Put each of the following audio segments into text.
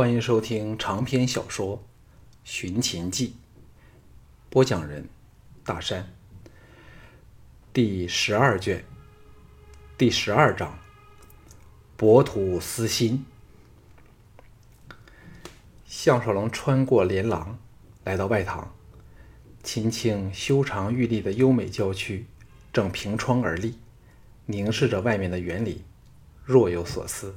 欢迎收听长篇小说《寻秦记》，播讲人：大山。第十二卷，第十二章：博土私心。项少龙穿过连廊，来到外堂。秦青修长玉立的优美郊区，正凭窗而立，凝视着外面的园林，若有所思。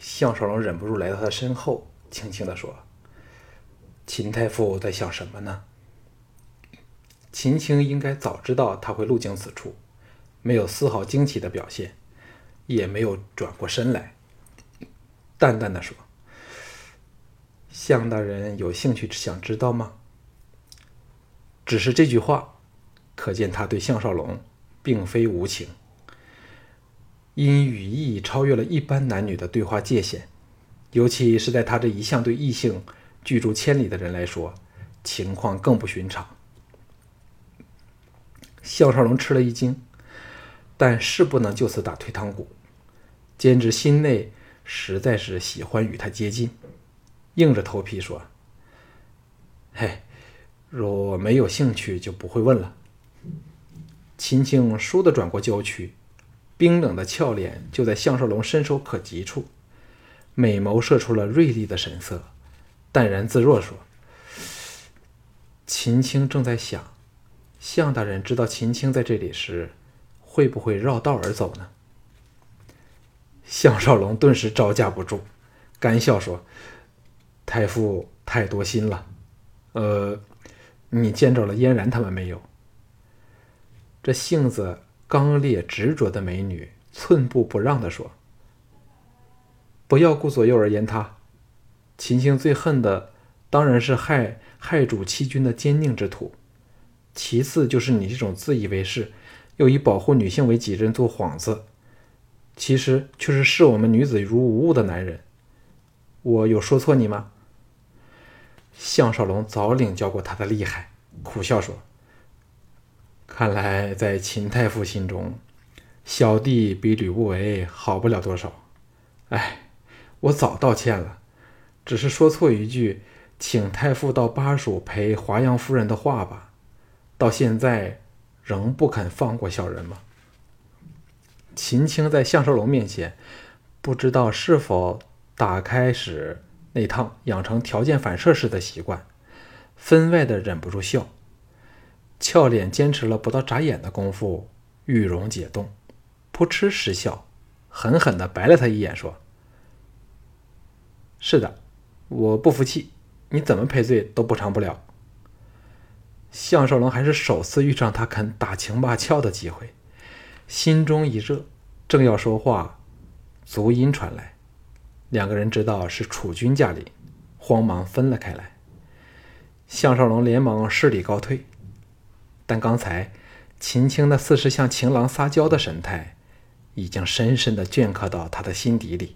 项少龙忍不住来到他身后，轻轻地说：“秦太傅在想什么呢？”秦青应该早知道他会路经此处，没有丝毫惊奇的表现，也没有转过身来，淡淡的说：“项大人有兴趣想知道吗？”只是这句话，可见他对项少龙并非无情。因语义超越了一般男女的对话界限，尤其是在他这一向对异性拒诸千里的人来说，情况更不寻常。项少龙吃了一惊，但是不能就此打退堂鼓，兼之心内实在是喜欢与他接近，硬着头皮说：“嘿，若没有兴趣，就不会问了。”秦青倏地转过娇躯。冰冷的俏脸就在项少龙伸手可及处，美眸射出了锐利的神色，淡然自若说：“秦青正在想，项大人知道秦青在这里时，会不会绕道而走呢？”项少龙顿时招架不住，干笑说：“太傅太多心了。呃，你见着了嫣然他们没有？这性子。”刚烈执着的美女寸步不让地说：“不要顾左右而言他。秦青最恨的当然是害害主欺君的奸佞之徒，其次就是你这种自以为是又以保护女性为己任做幌子，其实却是视我们女子如无物的男人。我有说错你吗？”项少龙早领教过他的厉害，苦笑说。看来，在秦太傅心中，小弟比吕不韦好不了多少。哎，我早道歉了，只是说错一句，请太傅到巴蜀陪华阳夫人的话吧。到现在仍不肯放过小人吗？秦青在项少龙面前，不知道是否打开时那趟养成条件反射式的习惯，分外的忍不住笑。俏脸坚持了不到眨眼的功夫，玉容解冻，扑哧失笑，狠狠地白了他一眼，说：“是的，我不服气，你怎么赔罪都补偿不了。”项少龙还是首次遇上他肯打情骂俏的机会，心中一热，正要说话，足音传来，两个人知道是楚军驾临，慌忙分了开来。项少龙连忙施礼告退。但刚才秦青那似是向情郎撒娇的神态，已经深深的镌刻到他的心底里，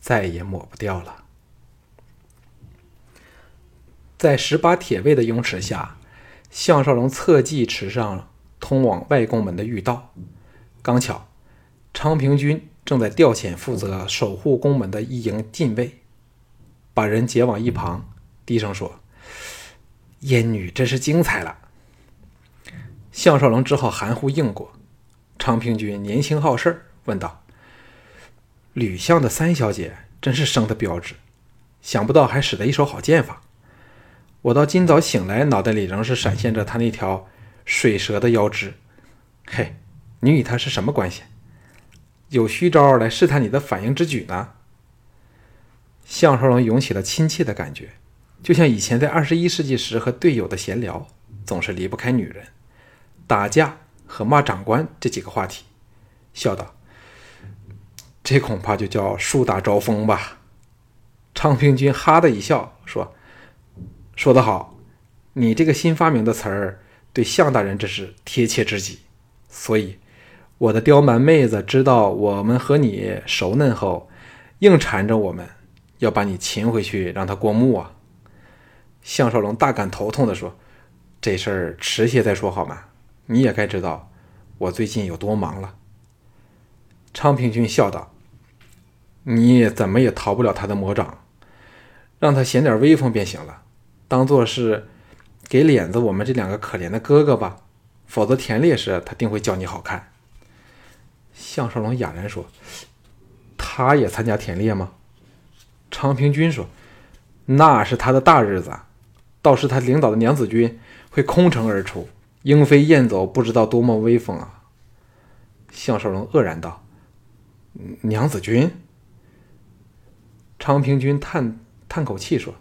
再也抹不掉了。在十八铁卫的拥持下，项少龙侧骑驰上通往外宫门的御道。刚巧，昌平君正在调遣负责守护宫门的一营禁卫，把人截往一旁，低声说：“燕女真是精彩了。”项少龙只好含糊应过。昌平君年轻好事问道：“吕相的三小姐真是生的标致，想不到还使得一手好剑法。我到今早醒来，脑袋里仍是闪现着他那条水蛇的腰肢。嘿，你与他是什么关系？有虚招来试探你的反应之举呢？”项少龙涌起了亲切的感觉，就像以前在二十一世纪时和队友的闲聊，总是离不开女人。打架和骂长官这几个话题，笑道：“这恐怕就叫树大招风吧。”昌平君哈的一笑，说：“说得好，你这个新发明的词儿，对项大人这是贴切之极。所以，我的刁蛮妹子知道我们和你熟嫩后，硬缠着我们要把你擒回去，让他过目啊。”项少龙大感头痛的说：“这事儿迟些再说好吗？”你也该知道，我最近有多忙了。昌平君笑道：“你怎么也逃不了他的魔掌，让他显点威风便行了，当做是给脸子我们这两个可怜的哥哥吧。否则田猎时他定会叫你好看。”项少龙哑然说：“他也参加田猎吗？”昌平君说：“那是他的大日子，倒是他领导的娘子军会空城而出，鹰飞燕走，不知道多么威风啊！”项少龙愕然道：“娘子军？”昌平君叹叹口气说：“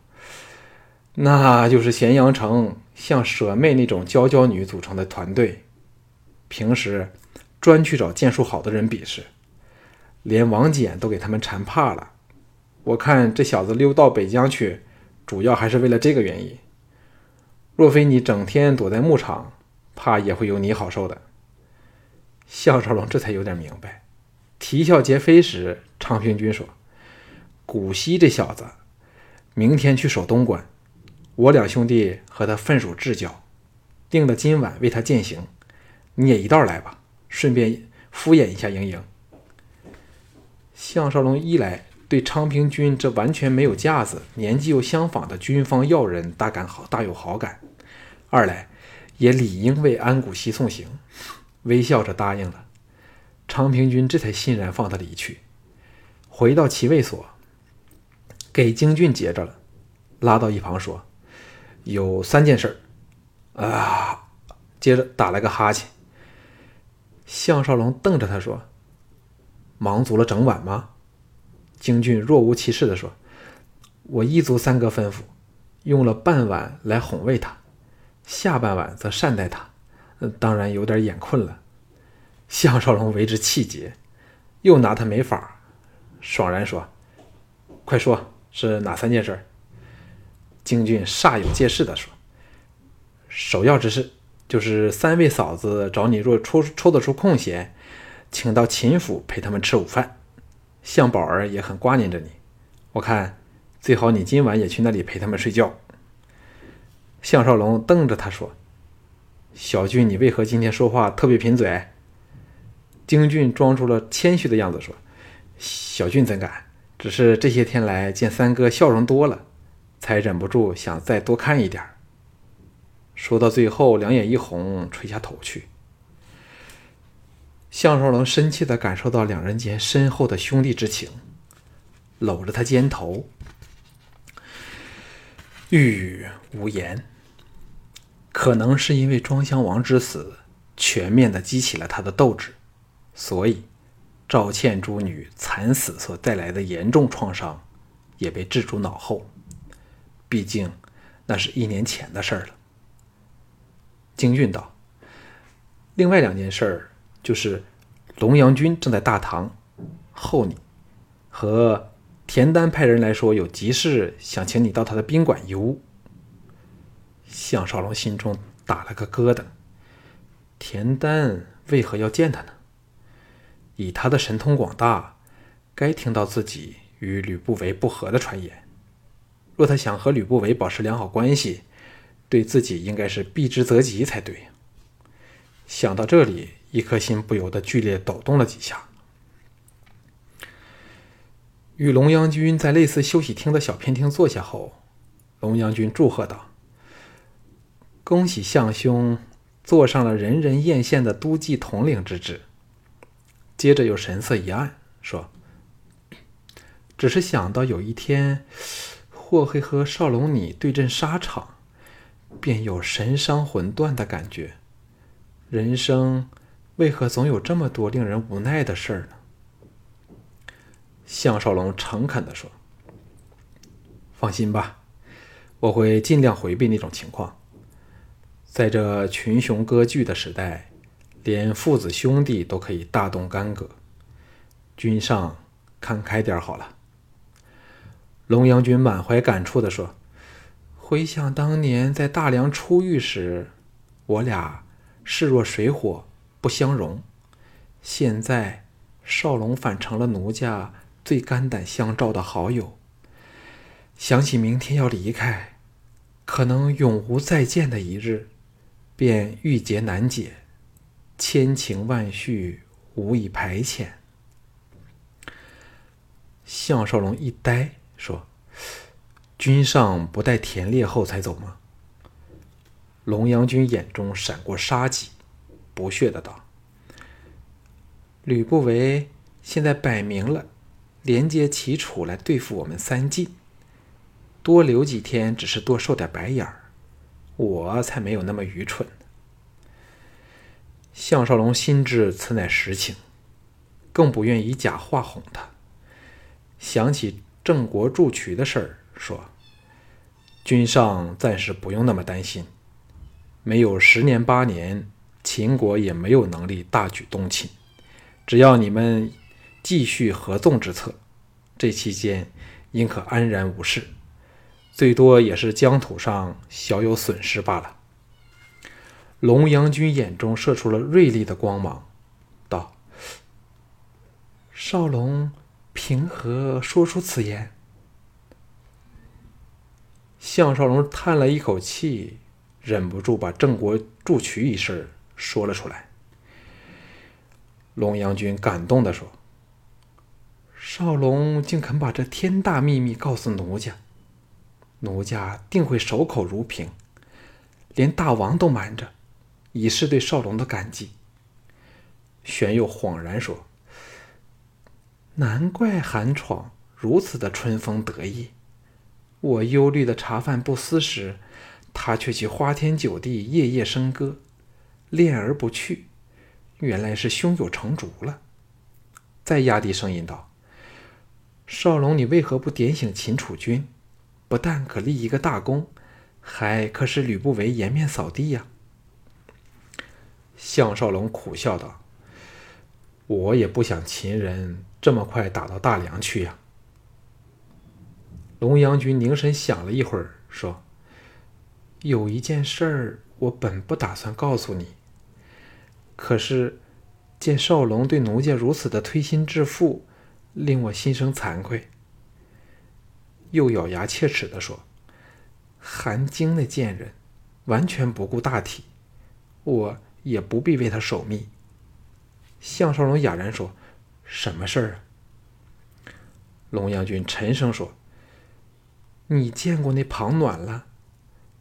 那就是咸阳城像舍妹那种娇娇女组成的团队，平时专去找剑术好的人比试，连王翦都给他们缠怕了。我看这小子溜到北疆去，主要还是为了这个原因。若非你整天躲在牧场，怕也会有你好受的。”项少龙这才有点明白，啼笑皆非时，昌平君说。古稀这小子，明天去守东关，我两兄弟和他分属至交，定的今晚为他践行。你也一道来吧，顺便敷衍一下莹莹。项少龙一来对昌平君这完全没有架子、年纪又相仿的军方要人大感好大有好感；二来也理应为安古稀送行，微笑着答应了。昌平君这才欣然放他离去，回到骑卫所。给京俊接着了，拉到一旁说：“有三件事啊。”接着打了个哈欠。项少龙瞪着他说：“忙足了整晚吗？”京俊若无其事地说：“我一足三哥吩咐，用了半晚来哄慰他，下半晚则善待他。当然有点眼困了。”项少龙为之气结，又拿他没法，爽然说：“快说。”是哪三件事？京俊煞有介事地说：“首要之事就是三位嫂子找你，若抽抽得出空闲，请到秦府陪他们吃午饭。向宝儿也很挂念着你，我看最好你今晚也去那里陪他们睡觉。”项少龙瞪着他说：“小俊，你为何今天说话特别贫嘴？”京俊装出了谦虚的样子说：“小俊怎敢？”只是这些天来见三哥笑容多了，才忍不住想再多看一点说到最后，两眼一红，垂下头去。项少龙深切地感受到两人间深厚的兄弟之情，搂着他肩头，欲语无言。可能是因为庄襄王之死，全面的激起了他的斗志，所以。赵倩诸女惨死所带来的严重创伤，也被置诸脑后。毕竟，那是一年前的事儿了。京韵道：“另外两件事儿，就是龙阳君正在大堂候你，和田丹派人来说有急事，想请你到他的宾馆一屋。”项少龙心中打了个疙瘩：田丹为何要见他呢？以他的神通广大，该听到自己与吕不韦不和的传言。若他想和吕不韦保持良好关系，对自己应该是避之则吉才对。想到这里，一颗心不由得剧烈抖动了几下。与龙阳君在类似休息厅的小偏厅坐下后，龙阳君祝贺道：“恭喜相兄坐上了人人艳羡的都记统领之职。”接着又神色一暗，说：“只是想到有一天，或会和少龙你对阵沙场，便有神伤魂断的感觉。人生为何总有这么多令人无奈的事儿呢？”项少龙诚恳地说：“放心吧，我会尽量回避那种情况。在这群雄割据的时代。”连父子兄弟都可以大动干戈，君上看开点好了。龙阳君满怀感触地说：“回想当年在大梁初遇时，我俩势若水火不相容，现在少龙反成了奴家最肝胆相照的好友。想起明天要离开，可能永无再见的一日，便郁结难解。”千情万绪，无以排遣。项少龙一呆，说：“君上不待田猎后才走吗？龙阳君眼中闪过杀机，不屑的道：“吕不韦现在摆明了连接齐楚来对付我们三晋，多留几天只是多受点白眼儿，我才没有那么愚蠢。”项少龙心知此乃实情，更不愿以假话哄他，想起郑国筑渠的事儿，说：“君上暂时不用那么担心。”没有十年八年，秦国也没有能力大举东侵。只要你们继续合纵之策，这期间应可安然无事，最多也是疆土上小有损失罢了。龙阳君眼中射出了锐利的光芒，道：“少龙凭何说出此言？”项少龙叹了一口气。忍不住把郑国筑渠一事说了出来。龙阳君感动的说：“少龙竟肯把这天大秘密告诉奴家，奴家定会守口如瓶，连大王都瞒着，以示对少龙的感激。”玄佑恍然说：“难怪韩闯如此的春风得意，我忧虑的茶饭不思时。”他却去花天酒地，夜夜笙歌，恋而不去，原来是胸有成竹了。再压低声音道：“少龙，你为何不点醒秦楚君？不但可立一个大功，还可使吕不韦颜面扫地呀？”项少龙苦笑道：“我也不想秦人这么快打到大梁去呀。”龙阳君凝神想了一会儿，说。有一件事儿，我本不打算告诉你。可是见少龙对奴家如此的推心置腹，令我心生惭愧。又咬牙切齿的说：“韩晶那贱人，完全不顾大体，我也不必为他守密。”项少龙哑然说：“什么事儿啊？”龙阳君沉声说：“你见过那庞暖了？”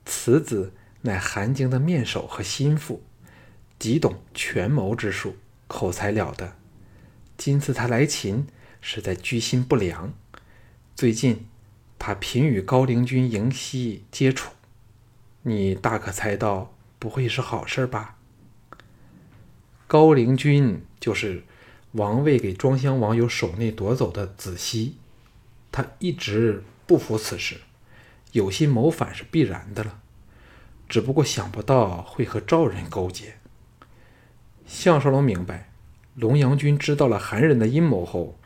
此子乃韩晶的面首和心腹，极懂权谋之术，口才了得。今次他来秦，是在居心不良。最近，他频与高陵君迎西接触，你大可猜到，不会是好事吧？高陵君就是王位给庄襄王由手内夺走的子熙，他一直不服此事。有心谋反是必然的了，只不过想不到会和赵人勾结。项少龙明白，龙阳君知道了韩人的阴谋后，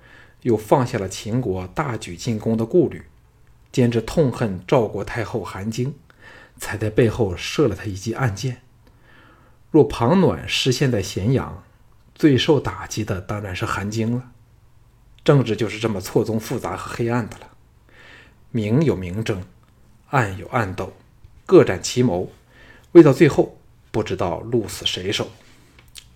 又放下了秦国大举进攻的顾虑，兼之痛恨赵国太后韩晶，才在背后射了他一记暗箭。若庞暖失陷在咸阳，最受打击的当然是韩晶了。政治就是这么错综复杂和黑暗的了，明有明争。暗有暗斗，各展奇谋，未到最后，不知道鹿死谁手。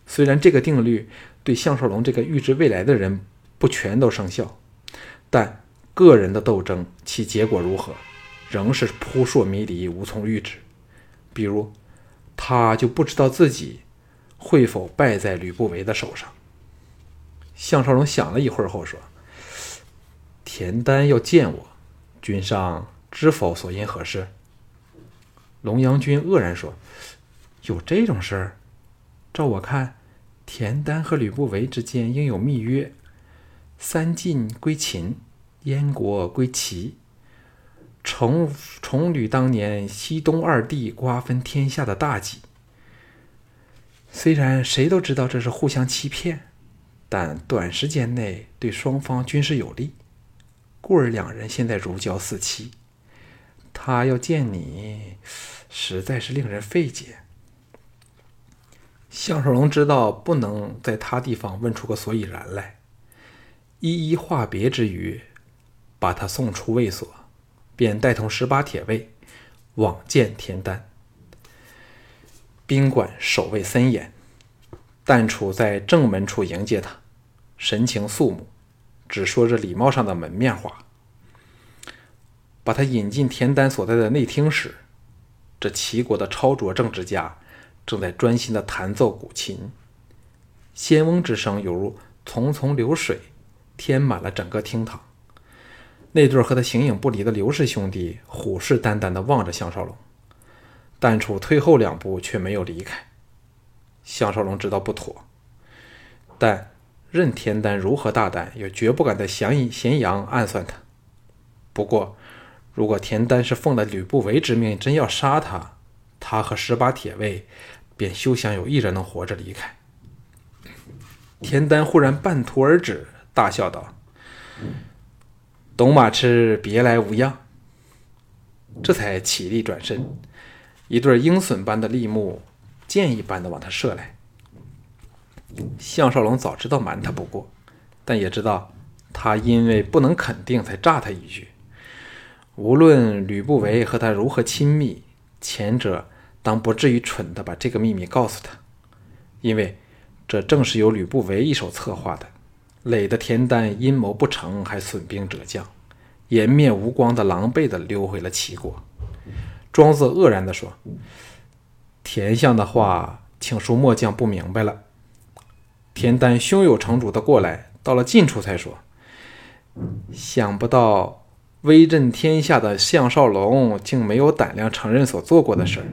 虽然这个定律对项少龙这个预知未来的人不全都生效，但个人的斗争其结果如何，仍是扑朔迷离，无从预知。比如，他就不知道自己会否败在吕不韦的手上。项少龙想了一会儿后说：“田丹要见我，君上。”知否所因何事？龙阳君愕然说：“有这种事儿？照我看，田丹和吕不韦之间应有密约。三晋归秦，燕国归齐。重重履当年西东二帝瓜分天下的大计。虽然谁都知道这是互相欺骗，但短时间内对双方均是有利。故而两人现在如胶似漆。”他要见你，实在是令人费解。项少龙知道不能在他地方问出个所以然来，一一话别之余，把他送出卫所，便带同十八铁卫往见田丹。宾馆守卫森严，但处在正门处迎接他，神情肃穆，只说着礼貌上的门面话。把他引进田丹所在的内厅时，这齐国的超卓政治家正在专心的弹奏古琴，仙翁之声犹如淙淙流水，填满了整个厅堂。那对和他形影不离的刘氏兄弟虎视眈眈地望着项少龙，但楚退后两步，却没有离开。项少龙知道不妥，但任田丹如何大胆，也绝不敢在咸咸阳暗算他。不过，如果田丹是奉了吕不韦之命，真要杀他，他和十八铁卫便休想有一人能活着离开。田丹忽然半途而止，大笑道。董马痴别来无恙，这才起立转身，一对鹰隼般的利目，箭一般的往他射来。项少龙早知道瞒他不过，但也知道他因为不能肯定才诈他一句。无论吕不韦和他如何亲密，前者当不至于蠢的把这个秘密告诉他，因为这正是由吕不韦一手策划的。累得田丹阴谋不成，还损兵折将，颜面无光的狼狈的溜回了齐国。庄子愕然地说：“田相的话，请恕末将不明白了。”田丹胸有成竹的过来，到了近处才说：“想不到威震天下的项少龙，竟没有胆量承认所做过的事儿。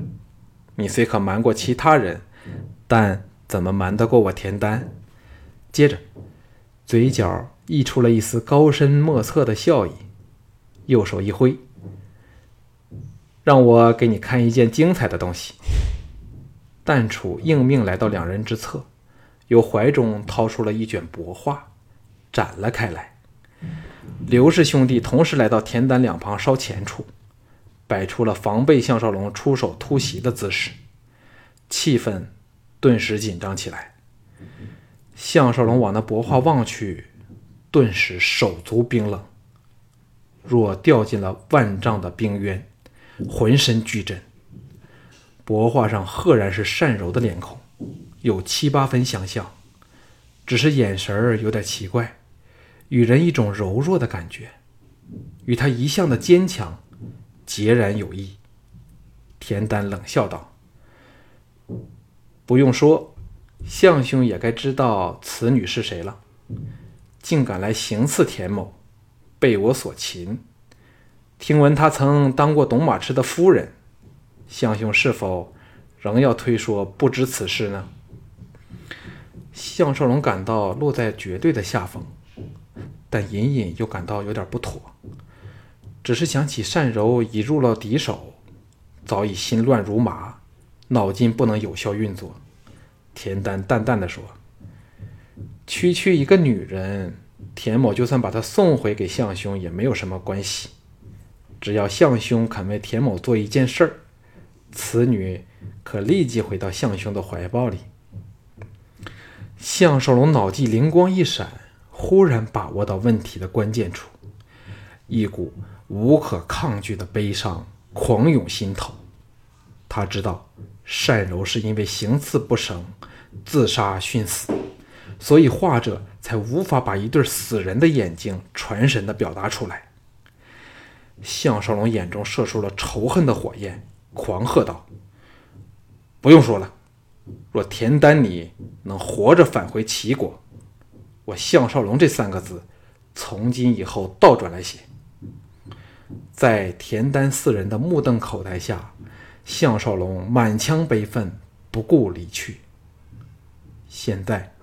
你虽可瞒过其他人，但怎么瞒得过我田丹？”接着。嘴角溢出了一丝高深莫测的笑意，右手一挥，让我给你看一件精彩的东西。淡楚应命来到两人之侧，由怀中掏出了一卷帛画，展了开来。刘氏兄弟同时来到田丹两旁稍前处，摆出了防备项少龙出手突袭的姿势，气氛顿时紧张起来。项少龙往那帛画望去，顿时手足冰冷，若掉进了万丈的冰渊，浑身巨震。帛画上赫然是善柔的脸孔，有七八分相像，只是眼神儿有点奇怪，与人一种柔弱的感觉，与他一向的坚强截然有异。田丹冷笑道：“不用说。”项兄也该知道此女是谁了，竟敢来行刺田某，被我所擒。听闻她曾当过董马痴的夫人，项兄是否仍要推说不知此事呢？项少龙感到落在绝对的下风，但隐隐又感到有点不妥。只是想起善柔已入了敌手，早已心乱如麻，脑筋不能有效运作。田丹淡淡的说：“区区一个女人，田某就算把她送回给项兄也没有什么关系。只要项兄肯为田某做一件事儿，此女可立即回到项兄的怀抱里。”项少龙脑际灵光一闪，忽然把握到问题的关键处，一股无可抗拒的悲伤狂涌心头。他知道。单柔是因为行刺不成，自杀殉死，所以画者才无法把一对死人的眼睛传神地表达出来。项少龙眼中射出了仇恨的火焰，狂喝道：“不用说了，若田丹你能活着返回齐国，我项少龙这三个字，从今以后倒转来写。”在田丹四人的目瞪口呆下。项少龙满腔悲愤，不顾离去。现在，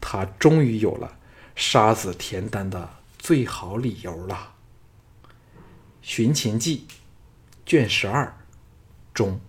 他终于有了杀死田丹的最好理由了。《寻秦记》卷十二，中。